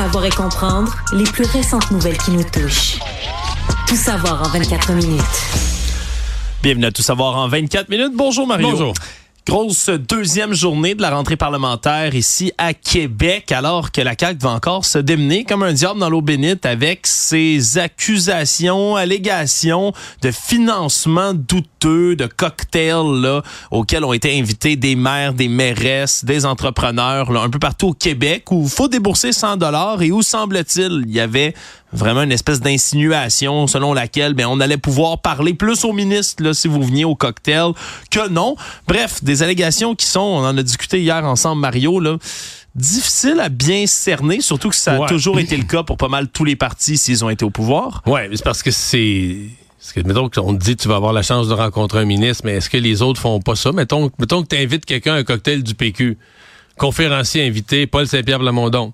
savoir et comprendre les plus récentes nouvelles qui nous touchent. Tout savoir en 24 minutes. Bienvenue à Tout savoir en 24 minutes. Bonjour Mario. Bonjour. Grosse deuxième journée de la rentrée parlementaire ici à Québec, alors que la CAQ va encore se démener comme un diable dans l'eau bénite avec ses accusations, allégations de financement douteux, de cocktails là, auxquels ont été invités des maires, des mairesses, des entrepreneurs là, un peu partout au Québec où faut débourser 100 dollars et où semble-t-il il y avait vraiment une espèce d'insinuation selon laquelle ben, on allait pouvoir parler plus au ministre là, si vous veniez au cocktail que non. Bref, des allégations qui sont, on en a discuté hier ensemble, Mario, là, difficiles à bien cerner, surtout que ça a Ouais. toujours été le cas pour pas mal tous les partis s'ils ont été au pouvoir. Ouais, mais c'est parce que c'est. Parce que, mettons qu'on te dit tu vas avoir la chance de rencontrer un ministre, mais est-ce que les autres font pas ça? Mettons, mettons que tu invites quelqu'un à un cocktail du PQ. Conférencier invité, Paul Saint-Pierre Plamondon.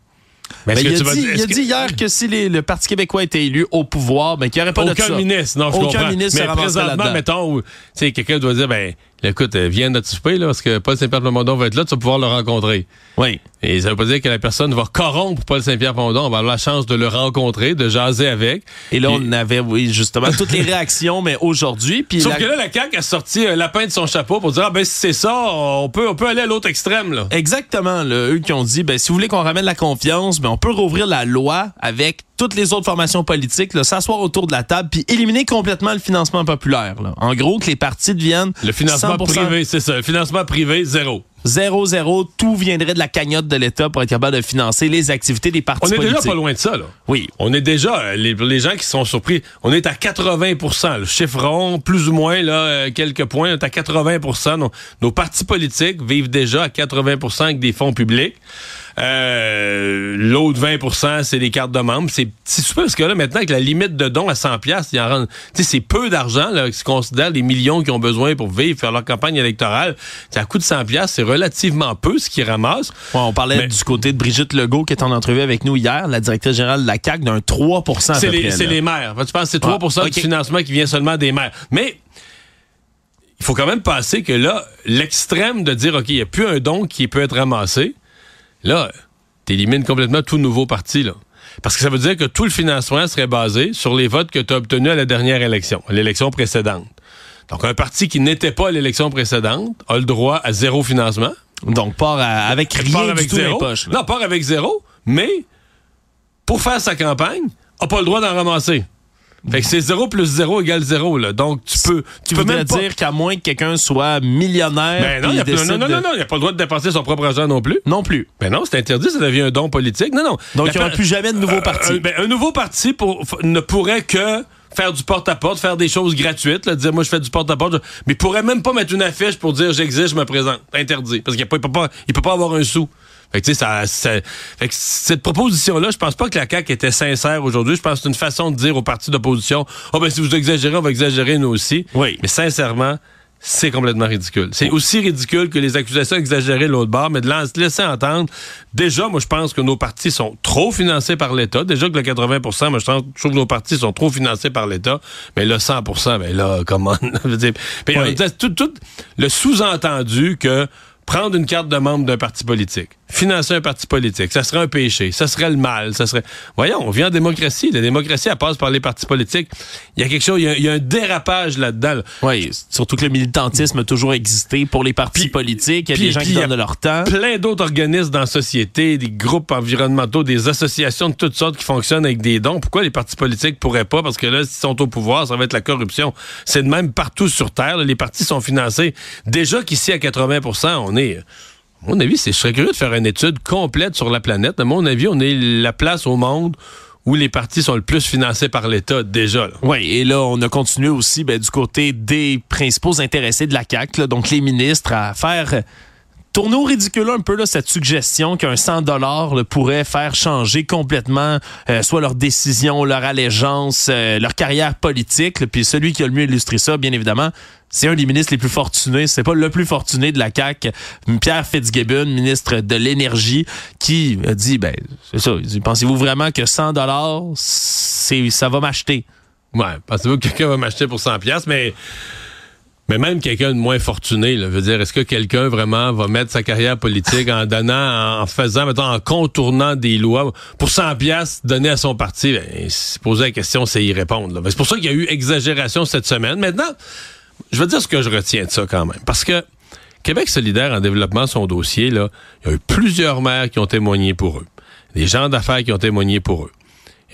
Mais Ben, il a, vas- dit, il a que- dit hier que si les- le Parti québécois était élu au pouvoir, ben, qu'il n'y aurait pas de Aucun ça. ministre, non, je Aucun comprends. ministre se mais ramasserait présentement, là-dedans. mettons, où, tu sais, quelqu'un doit dire, ben, écoute, euh, viens notre souper, là, parce que Paul Saint-Pierre Plamondon va être là, tu vas pouvoir le rencontrer. Oui. Et ça veut pas dire que la personne va corrompre Paul Saint-Pierre Plamondon, on va avoir la chance de le rencontrer, de jaser avec. Et là, Puis- on avait, oui, justement, toutes les réactions, mais aujourd'hui. Puis Sauf la- que là, la CAQ a sorti un lapin de son chapeau pour dire, ah ben si c'est ça, on peut, on peut aller à l'autre extrême, là. Exactement. Là, eux qui ont dit, ben, si vous voulez qu'on ramène la confiance, ben, on peut rouvrir la loi avec toutes les autres formations politiques, s'asseoir autour de la table, puis éliminer complètement le financement populaire. là. En gros, que les partis deviennent Le financement 100% privé, c'est ça. Le financement privé, zéro. zéro zéro, tout viendrait de la cagnotte de l'État pour être capable de financer les activités des partis On est politiques. déjà pas loin de ça, là. Oui. On est déjà, euh, les, les gens qui sont surpris, on est à 80 Le chiffre rond, plus ou moins, là, euh, quelques points, on est à 80 Nos, nos partis politiques vivent déjà à 80 avec des fonds publics. Euh, L'autre 20% c'est les cartes de membres. C'est super parce que là, maintenant, avec la limite de dons à 100 pièces, il en rend- c'est peu d'argent, là, qui se considère les millions qu'ils ont besoin pour vivre, faire leur campagne électorale. À coût de 100 pièces, c'est relativement peu ce qu'ils ramassent. Ouais, on parlait Mais- du côté de Brigitte Legault qui est en entrevue avec nous hier, la directrice générale de la CAQ, d'un 3 à C'est les, maires. Tu penses que c'est 3 Ah, ok. du financement qui vient seulement des maires. Mais il faut quand même penser que là, l'extrême de dire, OK, il n'y a plus un don qui peut être ramassé, là, tu élimines complètement tout nouveau parti. Là. Parce que ça veut dire que tout le financement serait basé sur les votes que tu as obtenus à la dernière élection, à l'élection précédente. Donc, un parti qui n'était pas à l'élection précédente a le droit à zéro financement. Donc, part à- avec rien part du tout zéro. poches. Non, part avec zéro, mais pour faire sa campagne, n'a pas le droit d'en ramasser. Fait que c'est zéro plus zéro égale zéro, là. Donc, tu peux, tu Tu peux voudrais même pas... dire qu'à moins que quelqu'un soit millionnaire. Ben non, il a- non, non, non, non, il n'a pas le droit de dépenser son propre argent non plus. Non plus. Ben non, c'est interdit, ça devient un don politique. Non, non. Donc, il n'y aura plus jamais de nouveau Euh, parti. un, ben, un nouveau parti pour, ne pourrait que faire du porte-à-porte, faire des choses gratuites, là, dire moi je fais du porte-à-porte, mais il pourrait même pas mettre une affiche pour dire j'existe, je me présente. Interdit. Parce qu'il ne peut, pas- il peut pas avoir un sou. Fait que, tu sais, ça, ça- fait que cette proposition-là, je pense pas que la CAQ était sincère aujourd'hui. Je pense que c'est une façon de dire aux partis d'opposition Oh ben si vous exagérez, on va exagérer nous aussi. Oui. Mais sincèrement, c'est complètement ridicule. C'est aussi ridicule que les accusations exagérées de l'autre bord, mais de laisser entendre. Déjà, moi, je pense que nos partis sont trop financés par l'État. Déjà que le 80% moi, je trouve je trouve que nos partis sont trop financés par l'État. Mais le 100% ben là, comment? Puis, Oui. tout, tout le sous-entendu que prendre une carte de membre d'un parti politique, financer un parti politique, ça serait un péché, ça serait le mal, ça serait... Voyons, on vit en démocratie. La démocratie, elle passe par les partis politiques. Il y a quelque chose, il y y a un dérapage là-dedans. là. Oui, surtout que le militantisme a toujours existé pour les partis Puis- politiques. Il y a des gens qui donnent de leur temps. Plein d'autres organismes dans la société, des groupes environnementaux, des associations de toutes sortes qui fonctionnent avec des dons. Pourquoi les partis politiques pourraient pas? Parce que là, s'ils sont au pouvoir, ça va être la corruption. C'est de même partout sur Terre. là. les partis sont financés. Déjà qu'ici, à 80 on À mon avis, c'est, je serais curieux de faire une étude complète sur la planète. À mon avis, on est la place au monde où les partis sont le plus financés par l'État déjà. Oui, et là, on a continué aussi ben, du côté des principaux intéressés de la CAQ, donc les ministres, à faire tourner au ridicule un peu là, cette suggestion qu'un 100 dollars pourrait faire changer complètement euh, soit leur décision, leur allégeance, euh, leur carrière politique. là. Puis celui qui a le mieux illustré ça, bien évidemment, c'est un des ministres les plus fortunés. C'est pas le plus fortuné de la CAQ, Pierre Fitzgibbon, ministre de l'énergie, qui a dit, ben, c'est ça. Pensez-vous vraiment que 100 dollars, c'est, ça va m'acheter? Ouais, pensez-vous que quelqu'un va m'acheter pour 100 pièces mais Mais même quelqu'un de moins fortuné, là, veut dire, est-ce que quelqu'un vraiment va mettre sa carrière politique en donnant, en faisant, mettons, en contournant des lois pour 100 pièces donner à son parti? Ben, se poser la question, c'est y répondre. Ben, c'est pour ça qu'il y a eu exagération cette semaine. Maintenant, je vais dire ce que je retiens de ça quand même. Parce que Québec solidaire en développement son dossier, là, il y a eu plusieurs maires qui ont témoigné pour eux. Des gens d'affaires qui ont témoigné pour eux.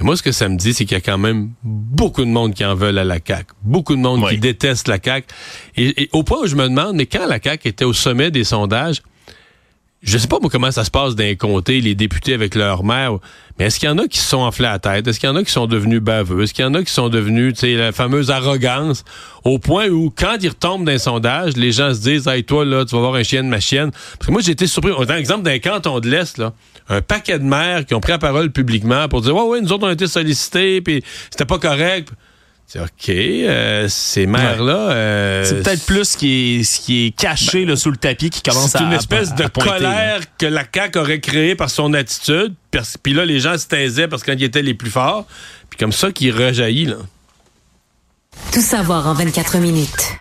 Et moi, ce que ça me dit, c'est qu'il y a quand même beaucoup de monde qui en veulent à la CAQ. Beaucoup de monde qui déteste la CAQ. Et, au point où je me demande, mais quand la CAQ était au sommet des sondages, je sais pas comment ça se passe d'un comté, les députés avec leur maire, mais est-ce qu'il y en a qui se sont enflés à la tête? Est-ce qu'il y en a qui sont devenus baveux? Est-ce qu'il y en a qui sont devenus, tu sais, la fameuse arrogance, au point où, quand ils retombent d'un sondage, les gens se disent, hey, toi, là, tu vas voir un chien de ma chienne. Parce que moi, j'ai été surpris. Un exemple d'un canton de l'Est, là, un paquet de maires qui ont pris la parole publiquement pour dire, ouais, ouais, nous autres, on a été sollicités, puis c'était pas correct. OK, euh, ces maires-là... Euh, c'est peut-être plus ce qui est, ce qui est caché là, sous le tapis qui commence à C'est une espèce de colère que la CAQ aurait créée par son attitude. Puis là, les gens se taisaient parce qu'ils étaient les plus forts. Puis comme ça, qui rejaillit, là. Tout savoir en 24 minutes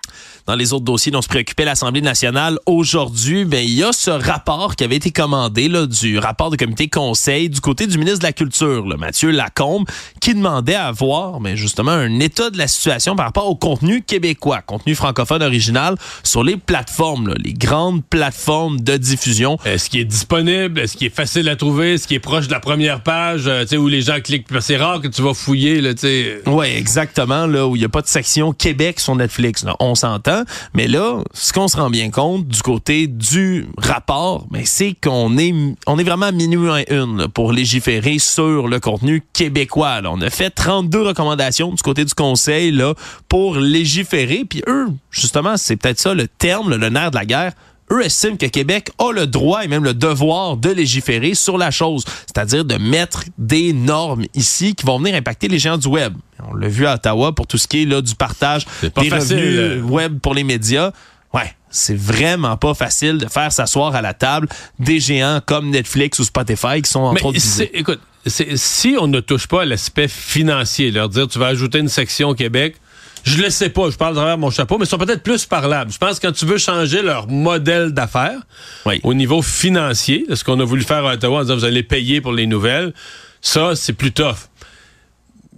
dans les autres dossiers dont se préoccupait l'Assemblée nationale aujourd'hui, ben il y a ce rapport qui avait été commandé là, du rapport du comité conseil du côté du ministre de la Culture, là, Mathieu Lacombe, qui demandait à voir mais ben, justement un état de la situation par rapport au contenu québécois, contenu francophone original sur les plateformes, là, les grandes plateformes de diffusion. Est-ce qui est disponible? Est-ce qui est facile à trouver? Est-ce qui est proche de la première page? Euh, où les gens cliquent? C'est rare que tu vas fouiller. Oui, exactement. Là, où il n'y a pas de section Québec sur Netflix. Là. On s'entend. Mais là, ce qu'on se rend bien compte du côté du rapport, mais c'est qu'on est, on est vraiment à minuit une pour légiférer sur le contenu québécois. On a fait 32 recommandations du côté du conseil pour légiférer. Puis eux, justement, c'est peut-être ça le terme, le nerf de la guerre eux estiment que Québec a le droit et même le devoir de légiférer sur la chose, c'est-à-dire de mettre des normes ici qui vont venir impacter les gens du web. On l'a vu à Ottawa pour tout ce qui est là du partage des revenus web pour les médias. Ouais, c'est vraiment pas facile de faire s'asseoir à la table des géants comme Netflix ou Spotify qui sont en train de Écoute, si on ne touche pas à l'aspect financier, leur dire tu vas ajouter une section au Québec, je le sais pas, je parle travers mon chapeau, mais ils sont peut-être plus parlables. Je pense que quand tu veux changer leur modèle d'affaires au niveau financier, ce qu'on a voulu faire à Ottawa en disant vous allez payer pour les nouvelles, ça, c'est plus tough.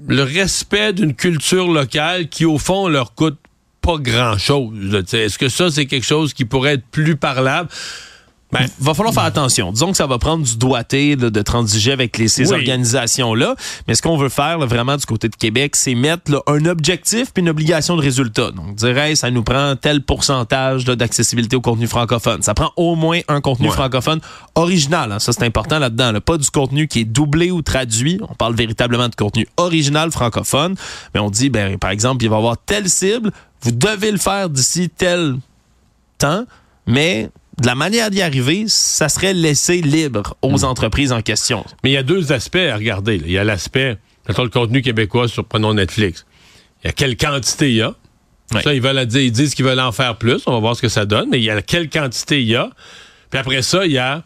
Le respect d'une culture locale qui, au fond, leur coûte pas grand-chose. Est-ce que ça, c'est quelque chose qui pourrait être plus parlable? Ben, va falloir faire attention. Disons que ça va prendre du doigté de, de transiger avec les, ces organisations-là. Mais ce qu'on veut faire vraiment du côté de Québec, c'est mettre un objectif puis une obligation de résultat. Donc, dirais, ça nous prend tel pourcentage d'accessibilité au contenu francophone. Ça prend au moins un contenu francophone original. Hein. Ça, c'est important là-dedans. Pas du contenu qui est doublé ou traduit. On parle véritablement de contenu original francophone. Mais on dit, ben, par exemple, il va y avoir telle cible. Vous devez le faire d'ici tel temps. Mais de la manière d'y arriver, ça serait laisser libre aux hmm. entreprises en question. Mais il y a deux aspects à regarder. Il y a l'aspect, le contenu québécois sur, prenons Netflix. Il y a quelle quantité il y a. Ça, ils veulent dire, ils disent qu'ils veulent en faire plus. On va voir ce que ça donne. Mais il y a quelle quantité il y a. Puis après ça, il y a,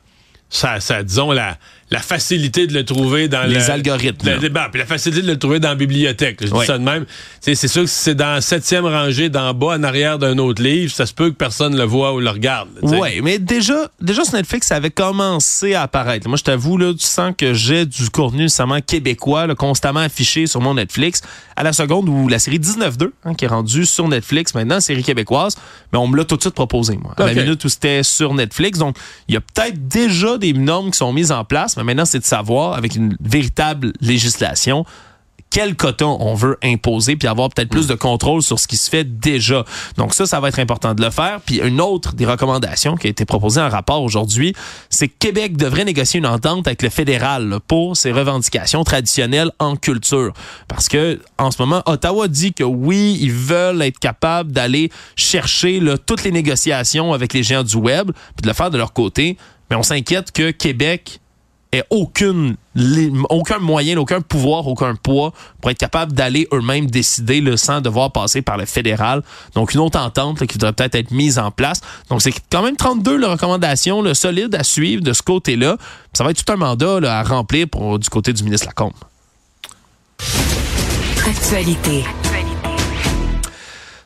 ça, ça disons, la, la facilité de le trouver dans les algorithmes. Le, débat, puis la facilité de le trouver dans la bibliothèque. Je dis ça de même. C'est sûr que si c'est dans la septième rangée d'en bas, en arrière d'un autre livre, ça se peut que personne le voit ou le regarde. Oui, mais déjà, déjà sur Netflix, ça avait commencé à apparaître. Moi, je t'avoue, là, tu sens que j'ai du contenu nécessairement québécois constamment affiché sur mon Netflix. À la seconde où la série 19-2, hein, qui est rendue sur Netflix maintenant, série québécoise, mais on me l'a tout de suite proposé, moi. À la minute où c'était sur Netflix. Donc, il y a peut-être déjà des normes qui sont mises en place mais maintenant, c'est de savoir, avec une véritable législation, quel coton on veut imposer, puis avoir peut-être plus de contrôle sur ce qui se fait déjà. Donc ça, ça va être important de le faire. Puis une autre des recommandations qui a été proposée en rapport aujourd'hui, c'est que Québec devrait négocier une entente avec le fédéral pour ses revendications traditionnelles en culture. Parce que en ce moment, Ottawa dit que oui, ils veulent être capables d'aller chercher toutes les négociations avec les géants du web, puis de le faire de leur côté. Mais on s'inquiète que Québec aucune, aucun moyen, aucun pouvoir, aucun poids pour être capable d'aller eux-mêmes décider le sans devoir passer par le fédéral. Donc, une autre entente qui devrait peut-être être mise en place. Donc, c'est quand même 32 les recommandations le solide à suivre de ce côté-là. Ça va être tout un mandat à remplir du côté du ministre Lacombe. Actualité.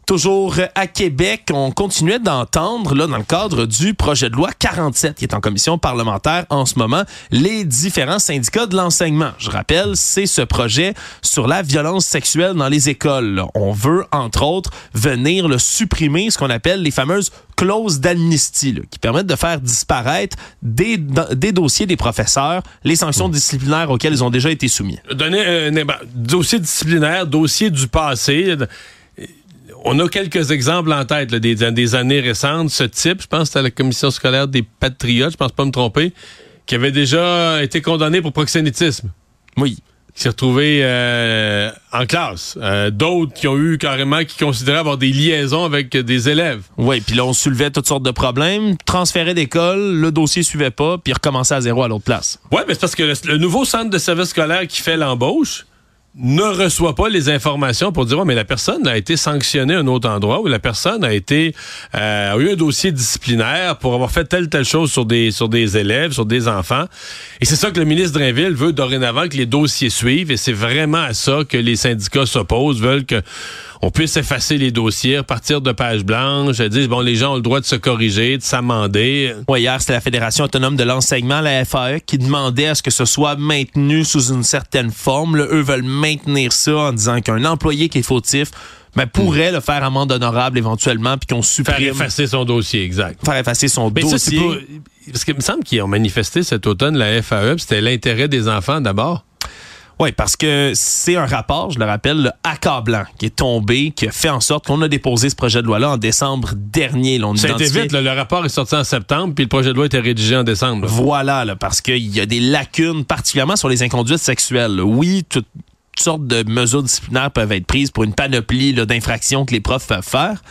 Toujours à Québec, on continuait d'entendre, là, dans le cadre du projet de loi 47, qui est en commission parlementaire en ce moment, les différents syndicats de l'enseignement. Je rappelle, c'est ce projet sur la violence sexuelle dans les écoles. On veut, entre autres, venir le supprimer, ce qu'on appelle les fameuses clauses d'amnistie, qui permettent de faire disparaître des, des dossiers des professeurs, les sanctions disciplinaires auxquelles ils ont déjà été soumis. Donner un dossier disciplinaire, dossier du passé on a quelques exemples en tête des, des, années récentes. Ce type, je pense c'était la commission scolaire des Patriotes, je pense pas me tromper, qui avait déjà été condamné pour proxénétisme. Oui. Qui s'est retrouvé euh, en classe. Euh, d'autres qui ont eu carrément, qui considéraient avoir des liaisons avec des élèves. Oui, puis là, on soulevait toutes sortes de problèmes, transférait d'école, le dossier suivait pas, puis recommençait à zéro à l'autre place. Oui, mais c'est parce que le nouveau centre de service scolaire qui fait l'embauche, ne reçoit pas les informations pour dire oh, mais la personne a été sanctionnée à un autre endroit ou la personne a été euh, a eu un dossier disciplinaire pour avoir fait telle telle chose sur des sur des élèves, sur des enfants. Et c'est ça que le ministre Drainville veut dorénavant que les dossiers suivent et c'est vraiment à ça que les syndicats s'opposent, veulent que on puisse effacer les dossiers, partir de pages blanches, dire bon les gens ont le droit de se corriger, de s'amender. Oui, hier c'était la Fédération autonome de l'enseignement, la FAE, qui demandait à ce que ce soit maintenu sous une certaine forme. eux veulent maintenir ça en disant qu'un employé qui est fautif ben, pourrait le faire amende honorable éventuellement puis qu'on supprime. Faire effacer son dossier, exact. Faire effacer son dossier. parce qu'il me semble qu'ils ont manifesté cet automne la FAE, c'était l'intérêt des enfants d'abord. Oui, parce que c'est un rapport, je le rappelle, le accablant qui est tombé, qui a fait en sorte qu'on a déposé ce projet de loi-là en décembre dernier. Là, Ça a été vite, le rapport est sorti en septembre, puis le projet de loi était rédigé en décembre. Voilà, là, parce qu'il y a des lacunes, particulièrement sur les inconduites sexuelles. Oui, toutes sortes de mesures disciplinaires peuvent être prises pour une panoplie d'infractions que les profs peuvent faire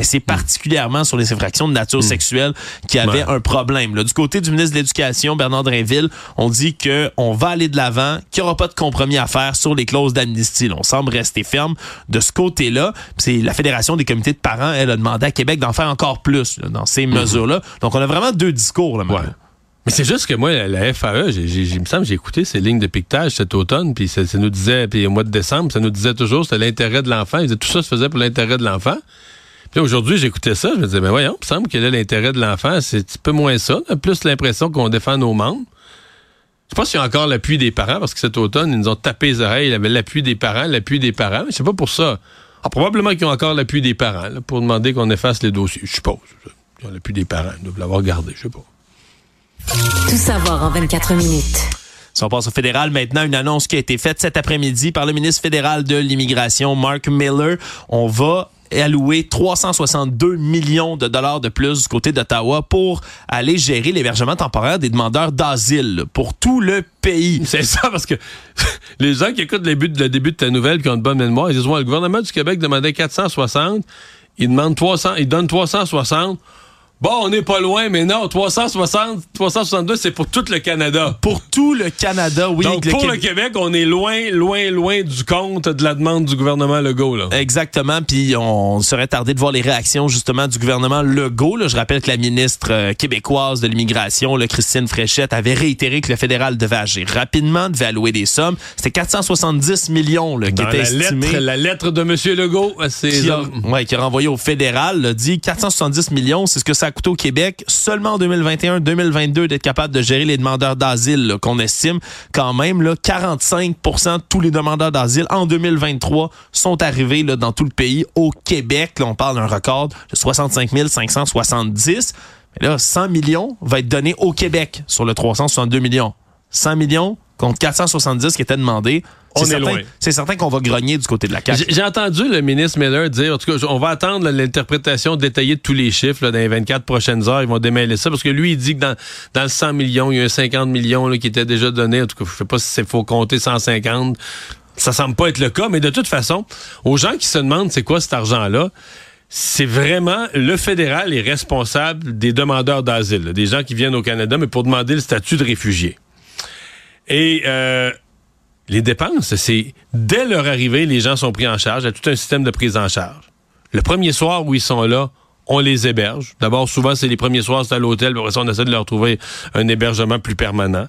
mais c'est particulièrement sur les infractions de nature hmm. sexuelle qu'il y avait un problème. Là, du côté du ministre de l'Éducation, Bernard Drinville, on dit qu'on va aller de l'avant, qu'il n'y aura pas de compromis à faire sur les clauses d'amnistie. On semble rester ferme de ce côté-là. C'est la Fédération des comités de parents, elle a demandé à Québec d'en faire encore plus dans ces hmm. mesures-là. Donc, on a vraiment deux discours. Là, Mais c'est juste que moi, la FAE, il me semble j'ai écouté ces lignes de piquetage cet automne, puis ça, nous disait, puis au mois de décembre, ça nous disait toujours c'était l'intérêt de l'enfant. Tout ça se faisait pour l'intérêt de l'enfant. Puis aujourd'hui, j'écoutais ça, je me disais, ben voyons, il me semble que là, l'intérêt de l'enfant, c'est un petit peu moins ça. plus l'impression qu'on défend nos membres. Je sais pas s'il y a encore l'appui des parents, parce que cet automne, ils nous ont tapé les oreilles. Il y avait l'appui des parents, l'appui des parents, mais c'est pas pour ça. Ah, probablement qu'ils ont encore l'appui des parents, pour demander qu'on efface les dossiers. Je suppose. Ils ont l'appui des parents. Ils doivent l'avoir gardé, je sais pas. Tout savoir en 24 minutes. Si on passe au fédéral, maintenant, une annonce qui a été faite cet après-midi par le ministre fédéral de l'Immigration, Mark Miller. On va alloué 362 millions de dollars de plus du côté d'Ottawa pour aller gérer l'hébergement temporaire des demandeurs d'asile pour tout le pays. C'est ça, parce que les gens qui écoutent le début, de ta nouvelle, qui ont une bonne mémoire, ils disent, le gouvernement du Québec demandait 460, il demande 300, il donne 360, Bon, on n'est pas loin, mais non, 360, 362, c'est pour tout le Canada. Pour tout le Canada, oui. Donc, pour le Québec, on est loin, loin, loin du compte de la demande du gouvernement Legault. Là. Exactement, puis on serait tardé de voir les réactions, justement, du gouvernement Legault. Là. Je rappelle que la ministre euh, québécoise de l'immigration, Christine Fréchette, avait réitéré que le fédéral devait agir rapidement, devait allouer des sommes. C'était 470 millions là, qui était estimé. Lettre, la lettre de M. Legault, c'est... Qui, a, ouais, qui a renvoyé au fédéral, là, dit 470 millions, c'est ce que ça au Québec seulement en 2021-2022 d'être capable de gérer les demandeurs d'asile qu'on estime quand même là, 45 de tous les demandeurs d'asile en 2023 sont arrivés là, dans tout le pays. Au Québec, on parle d'un record de 65 570. Mais là, 100 millions va être donné au Québec sur le 362 millions. 100 millions contre 470 qui étaient demandés. On est, loin. C'est certain qu'on va grogner du côté de la CAQ. J'ai entendu le ministre Miller dire, en tout cas, on va attendre l'interprétation détaillée de tous les chiffres dans les 24 prochaines heures. Ils vont démêler ça parce que lui, il dit que dans, dans le 100 millions, il y a un 50 millions qui étaient déjà donnés. En tout cas, je sais pas si c'est faut compter 150. Ça semble pas être le cas, mais de toute façon, aux gens qui se demandent c'est quoi cet argent-là, c'est vraiment le fédéral est responsable des demandeurs d'asile, des gens qui viennent au Canada, mais pour demander le statut de réfugié. Et euh, les dépenses, c'est dès leur arrivée, les gens sont pris en charge. Il y a tout un système de prise en charge. Le premier soir où ils sont là, on les héberge. D'abord, souvent, c'est les premiers soirs, c'est à l'hôtel. Après ça, on essaie de leur trouver un hébergement plus permanent.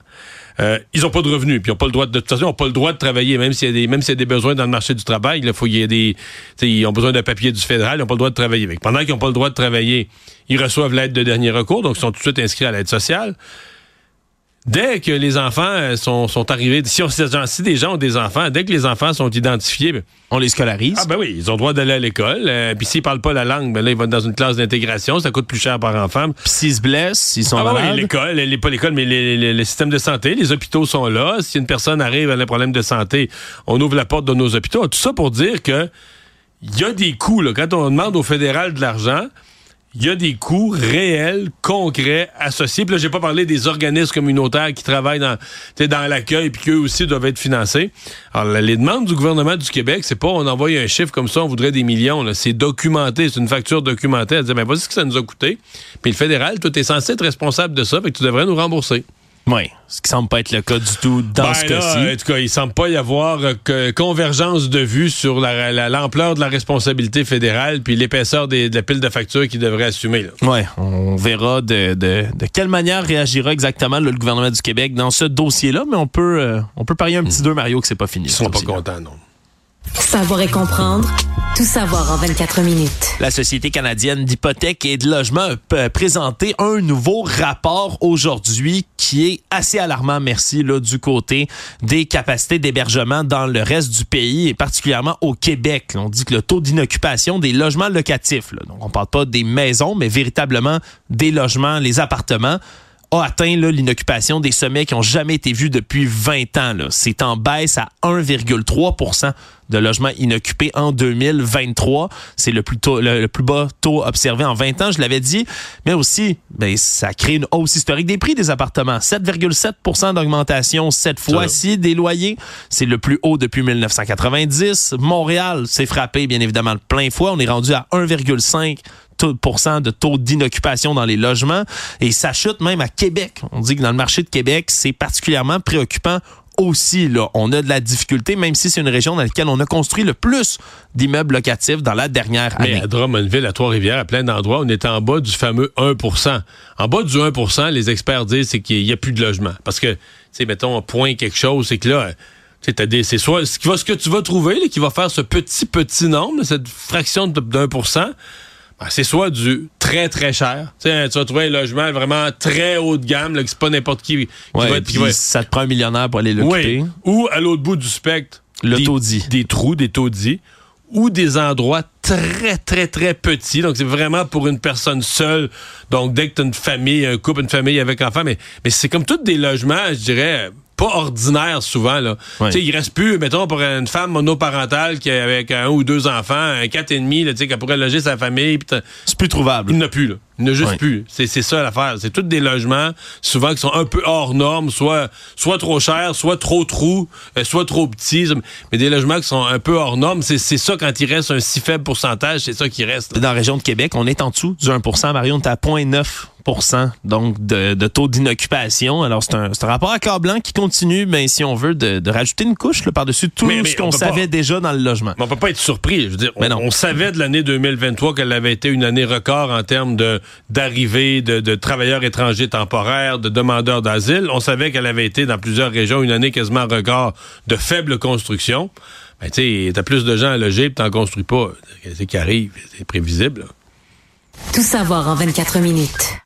euh, ils n'ont pas de revenus, puis ils n'ont pas le droit de, de toute façon, ils n'ont pas le droit de travailler, même s'il y a des, même s'il y a des besoins dans le marché du travail. Il faut qu'il y des, ils ont besoin d'un papier du fédéral, ils n'ont pas le droit de travailler. avec. pendant qu'ils n'ont pas le droit de travailler, ils reçoivent l'aide de dernier recours, donc ils sont tout de suite inscrits à l'aide sociale. Dès que les enfants euh, sont, sont arrivés, si, on, si des gens ont des enfants, dès que les enfants sont identifiés, ben, on les scolarise. Ah ben oui, ils ont le droit d'aller à l'école. Euh, puis s'ils parlent pas la langue, ben là ils vont dans une classe d'intégration, ça coûte plus cher par enfant. Puis s'ils se blessent, ils sont ah, ben. Oui, l'école, les, pas l'école, mais les, les, les, systèmes de santé, les hôpitaux sont là. Si une personne arrive à un problème de santé, on ouvre la porte de nos hôpitaux. Tout ça pour dire que il y a des coûts là, quand on demande au fédéral de l'argent il y a des coûts réels, concrets, associés. Puis là, j'ai pas parlé des organismes communautaires qui travaillent dans, dans l'accueil puis qu'eux aussi doivent être financés. Alors, les demandes du gouvernement du Québec, c'est pas on envoie un chiffre comme ça, on voudrait des millions. C'est documenté, c'est une facture documentée. Elle dit, ben, voici ce que ça nous a coûté. Puis le fédéral, tout est censé être responsable de ça, fait que tu devrais nous rembourser. Oui, ce qui semble pas être le cas du tout dans ben ce cas-ci. En tout cas, il semble pas y avoir euh, convergence de vue sur l'ampleur de la responsabilité fédérale puis l'épaisseur de la pile de factures qu'il devrait assumer. Oui, on verra de, de, de, quelle manière réagira exactement le gouvernement du Québec dans ce dossier-là, mais on peut, euh, on peut parier un petit 2, Mario, que c'est pas fini. Ils sont pas contents, non. Savoir et comprendre, tout savoir en 24 minutes. La Société canadienne d'hypothèques et de logement a présenté un nouveau rapport aujourd'hui qui est assez alarmant, merci, là, du côté des capacités d'hébergement dans le reste du pays et particulièrement au Québec. On dit que le taux d'inoccupation des logements locatifs, là, donc on parle pas des maisons, mais véritablement des logements, les appartements, a atteint l'inoccupation des sommets qui ont jamais été vus depuis 20 ans. C'est en baisse à 1,3% de logements inoccupés en 2023. C'est le plus tôt, le, plus bas taux observé en 20 ans, je l'avais dit. Mais aussi, ben, ça crée une hausse historique des prix des appartements. 7,7% d'augmentation cette fois-ci des loyers. C'est le plus haut depuis 1990. Montréal s'est frappé, bien évidemment, plein fois. On est rendu à 1,5 de taux d'inoccupation dans les logements et ça chute même à Québec. On dit que dans le marché de Québec, c'est particulièrement préoccupant aussi, là, on a de la difficulté, même si c'est une région dans laquelle on a construit le plus d'immeubles locatifs dans la dernière année. Mais à Drummondville, à Trois-Rivières, à plein d'endroits, on est en bas du fameux 1 %. En bas du 1 %, les experts disent c'est qu'il n'y a plus de logements Parce que, tu sais, mettons, un point quelque chose, c'est que là, c'est soit ce, ce que tu vas trouver, là, qui va faire ce petit, petit nombre, cette fraction de 1 ah, c'est soit du très très cher. T'sais, tu vas trouver un logement vraiment très haut de gamme, là, que c'est pas n'importe qui, qui va être. Ça te prend un millionnaire pour aller l'occuper. Oui. Ou à l'autre bout du spectre, des, trous, des taudis, ou des endroits très, très, très petits Donc, c'est vraiment pour une personne seule. Donc, dès que tu as une famille, un couple, une famille avec enfants, mais, mais c'est comme tous des logements, je dirais, pas ordinaire souvent. Là. sais Il reste plus, mettons, pour une femme monoparentale qui avec un ou deux enfants, un quatre et demi, qu'elle pourrait loger sa famille. C'est plus trouvable. Il n'y en a plus. Là. Il n'y a juste plus. C'est ça l'affaire. C'est tous des logements, souvent qui sont un peu hors normes, soit, soit trop chers, soit trop trous, euh, soit trop petits. Mais des logements qui sont un peu hors normes, c'est ça quand il reste un si faible pourcentage, c'est ça qui reste. Dans la région de Québec, on est en dessous du 1% Marion, on est à 0,9 donc de, de taux d'inoccupation. Alors, c'est un, un, rapport à blanc qui continue, mais si on veut, de, de rajouter une couche par-dessus tout ce qu'on savait déjà dans le logement. Mais on peut pas être surpris. Je veux dire, on, on, savait de l'année 2023 qu'elle avait été une année record en termes de d'arrivée de, de, travailleurs étrangers temporaires, de demandeurs d'asile. On savait qu'elle avait été dans plusieurs régions une année quasiment record de faible construction. Ben, tu sais, t'as plus de gens à loger, puis t'en construis pas. C'est qui arrive, c'est prévisible. Tout savoir en 24 minutes.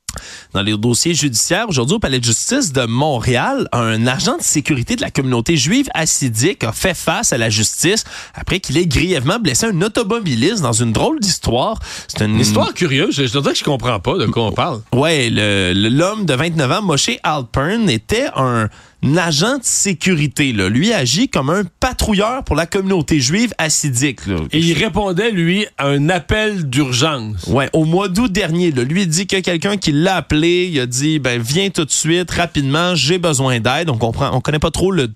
Dans les dossiers judiciaires, aujourd'hui au Palais de justice de Montréal, un agent de sécurité de la communauté juive assidique a fait face à la justice après qu'il ait grièvement blessé un automobiliste dans une drôle d'histoire. C'est une... histoire curieuse. Je, dois dire que je comprends pas de quoi on parle. Ouais, l'homme de 29 ans, Moshe Alpern, était un agent de sécurité. Là. Lui agit comme un patrouilleur pour la communauté juive assidique. Et il répondait, lui, à un appel d'urgence. Ouais, au mois d'août dernier. Là, lui dit qu'il y a quelqu'un qui l'a appelé. Il a dit, ben viens tout de suite, rapidement, j'ai besoin d'aide. On comprend, on connaît pas trop le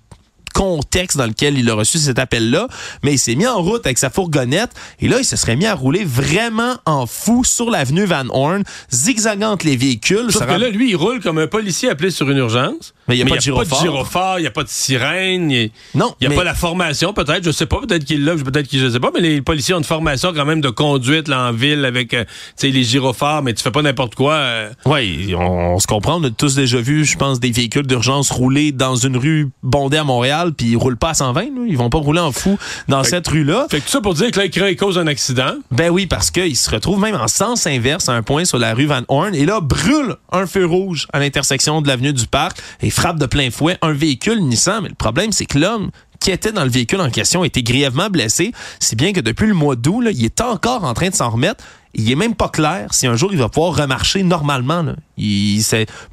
contexte dans lequel il a reçu cet appel-là, mais il s'est mis en route avec sa fourgonnette et là, il se serait mis à rouler vraiment en fou sur l'avenue Van Horn, zigzagant les véhicules. Sauf que là, lui, il roule comme un policier appelé sur une urgence. Mais il n'y a, pas, de gyrophare, il n'y a pas de sirène, il non, il n'y a pas la formation, peut-être, je sais pas, peut-être qu'il l'a, peut-être qu'il je sais pas, mais les policiers ont une formation quand même de conduite là, en ville avec euh, les gyrophares, mais tu fais pas n'importe quoi. Euh. Oui, on, se comprend, on a tous déjà vu, je pense, des véhicules d'urgence rouler dans une rue bondée à Montréal, puis ils roulent pas à 120, là. ils vont pas rouler en fou dans cette rue-là. Fait que tout ça pour dire que là, il cause un accident. Ben oui, parce qu'il se retrouve même en sens inverse à un point sur la rue Van Horn, et là, brûle un feu rouge à l'intersection de l'avenue du Parc et frappe de plein fouet un véhicule Nissan. Mais le problème, c'est que l'homme qui était dans le véhicule en question était grièvement blessé, si bien que depuis le mois d'août, il est encore en train de s'en remettre. Il est même pas clair si un jour il va pouvoir remarcher normalement. Il,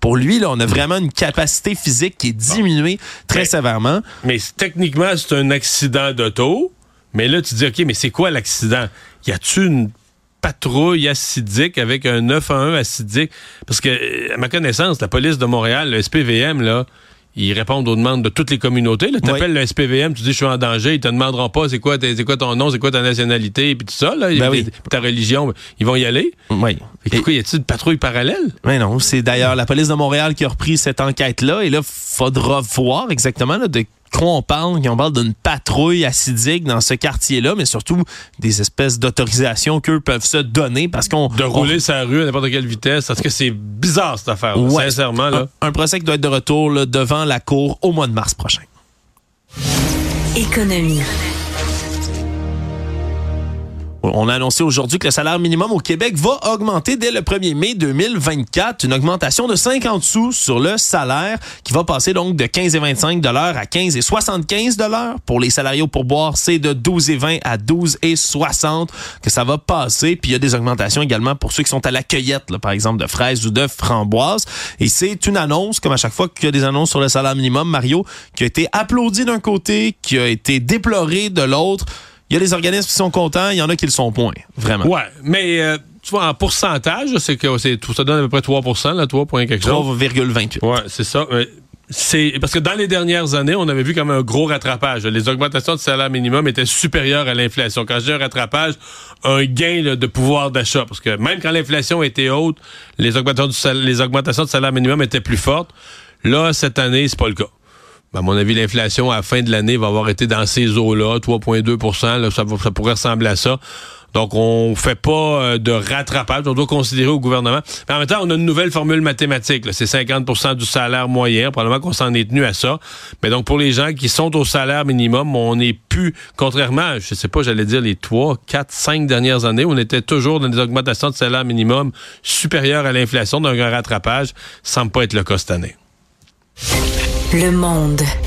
pour lui, là, on a vraiment une capacité physique qui est diminuée très sévèrement. Mais techniquement, c'est un accident d'auto. Mais là, tu dis, OK, mais c'est quoi l'accident? Y a-tu une patrouille acidique avec un 911 acidique. Parce que, à ma connaissance, la police de Montréal, le SPVM, là, ils répondent aux demandes de toutes les communautés. Tu appelles le SPVM, tu dis je suis en danger, ils te demanderont pas c'est quoi, quoi ton nom, c'est quoi ta nationalité, puis tout ça, là, ben ta religion, ils vont y aller. Oui. Et, quoi, y a-t-il une patrouille parallèle? Mais non, c'est d'ailleurs la police de Montréal qui a repris cette enquête-là, et là, faudra voir exactement de quoi on parle, on parle d'une patrouille acidique dans ce quartier-là, mais surtout des espèces d'autorisations qu'eux peuvent se donner parce qu'on... De rouler sa rue à n'importe quelle vitesse, parce que c'est bizarre cette affaire, sincèrement. Là. Un, procès qui doit être de retour devant la Cour au mois de mars prochain. Économie. On a annoncé aujourd'hui que le salaire minimum au Québec va augmenter dès le 1er mai 2024, une augmentation de 50 sous sur le salaire qui va passer donc de 15 et 25 dollars à 15 et 75 dollars. Pour les salariés au pourboire, c'est de 12 et 20 à 12 et 60 que ça va passer. Puis il y a des augmentations également pour ceux qui sont à la cueillette, par exemple de fraises ou de framboises. Et c'est une annonce, comme à chaque fois qu'il y a des annonces sur le salaire minimum, Mario, qui a été applaudi d'un côté, qui a été déploré de l'autre. Il y a des organismes qui sont contents, il y en a qui le sont point, vraiment. Ouais, mais euh, tu vois, en pourcentage, c'est que ça donne à peu près 3% là, 3 quelque chose. 3,28. Ouais, c'est ça. C'est parce que dans les dernières années, on avait vu comme un gros rattrapage. Les augmentations de salaire minimum étaient supérieures à l'inflation. Quand je dis un rattrapage, un gain de pouvoir d'achat. Parce que même quand l'inflation était haute, les augmentations, les augmentations de salaire minimum étaient plus fortes. Là, cette année, c'est pas le cas. À mon avis, l'inflation à la fin de l'année va avoir été dans ces eaux-là, 3,2 ça, ça pourrait ressembler à ça. Donc, on fait pas euh, de rattrapage. On doit considérer au gouvernement. Mais en même temps, on a une nouvelle formule mathématique. C'est 50% du salaire moyen. Probablement qu'on s'en est tenu à ça. Mais donc, pour les gens qui sont au salaire minimum, on n'est plus, contrairement, je sais pas, j'allais dire les trois, quatre, cinq dernières années, on était toujours dans des augmentations de salaire minimum supérieures à l'inflation. Donc, un rattrapage semble pas être le cas cette année. Le monde.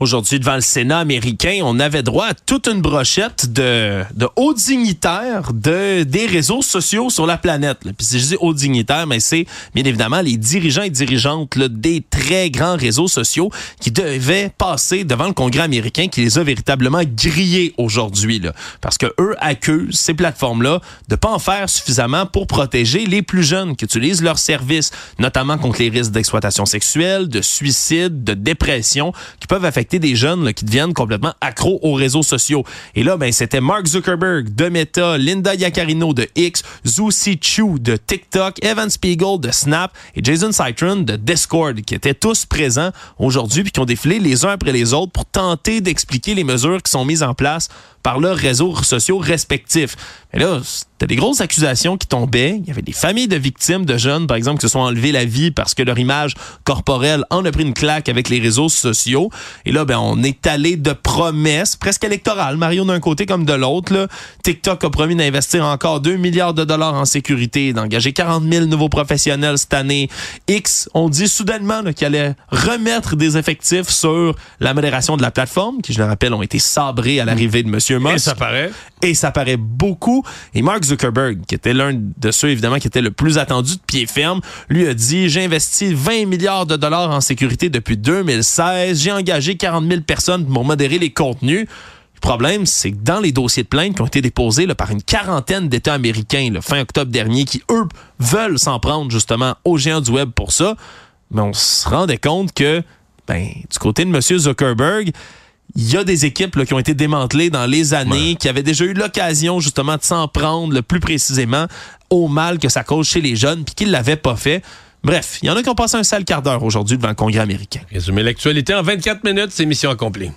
Aujourd'hui, devant le Sénat américain, on avait droit à toute une brochette de, de hauts dignitaires de, des réseaux sociaux sur la planète. Puis si je dis hauts dignitaires, mais c'est bien évidemment les dirigeants et dirigeantes là, des très grands réseaux sociaux qui devaient passer devant le Congrès américain qui les a véritablement grillés aujourd'hui. Parce que eux accusent ces plateformes-là de pas en faire suffisamment pour protéger les plus jeunes qui utilisent leurs services, notamment contre les risques d'exploitation sexuelle, de suicide, de dépression, qui peuvent affecter des jeunes qui deviennent complètement accros aux réseaux sociaux. Et là, ben, c'était Mark Zuckerberg de Meta, Linda Yaccarino de X, Zhu Chu de TikTok, Evan Spiegel de Snap et Jason Citron de Discord qui étaient tous présents aujourd'hui puis qui ont défilé les uns après les autres pour tenter d'expliquer les mesures qui sont mises en place par leurs réseaux sociaux respectifs. Mais là, c'était des grosses accusations qui tombaient. Il y avait des familles de victimes de jeunes, par exemple, qui se sont enlevés la vie parce que leur image corporelle en a pris une claque avec les réseaux sociaux. Et là, ben, on est allé de promesses presque électorales, Mario d'un côté comme de l'autre. TikTok a promis d'investir encore 2 milliards de dollars en sécurité, d'engager 40 000 nouveaux professionnels cette année. X, on dit soudainement qu'il allait remettre des effectifs sur la modération de la plateforme, qui, je le rappelle, ont été sabrés à l'arrivée de M. Musk. Et ça paraît. Et ça paraît beaucoup. Et Mark Zuckerberg, qui était l'un de ceux évidemment qui était le plus attendu de pied ferme, lui a dit j'ai investi 20 milliards de dollars en sécurité depuis 2016, j'ai engagé 40 000 personnes pour modérer les contenus. Le problème, c'est que dans les dossiers de plainte qui ont été déposés par une quarantaine d'États américains le fin octobre dernier, qui eux veulent s'en prendre justement aux géants du web pour ça, mais on se rendait compte que ben, du côté de M. Zuckerberg, il y a des équipes qui ont été démantelées dans les années, qui avaient déjà eu l'occasion justement de s'en prendre le plus précisément au mal que ça cause chez les jeunes, puis qu'ils l'avaient pas fait. Bref, il y en a qui ont passé un sale quart d'heure aujourd'hui devant le Congrès américain. Résumer l'actualité en 24 minutes, c'est mission accomplie.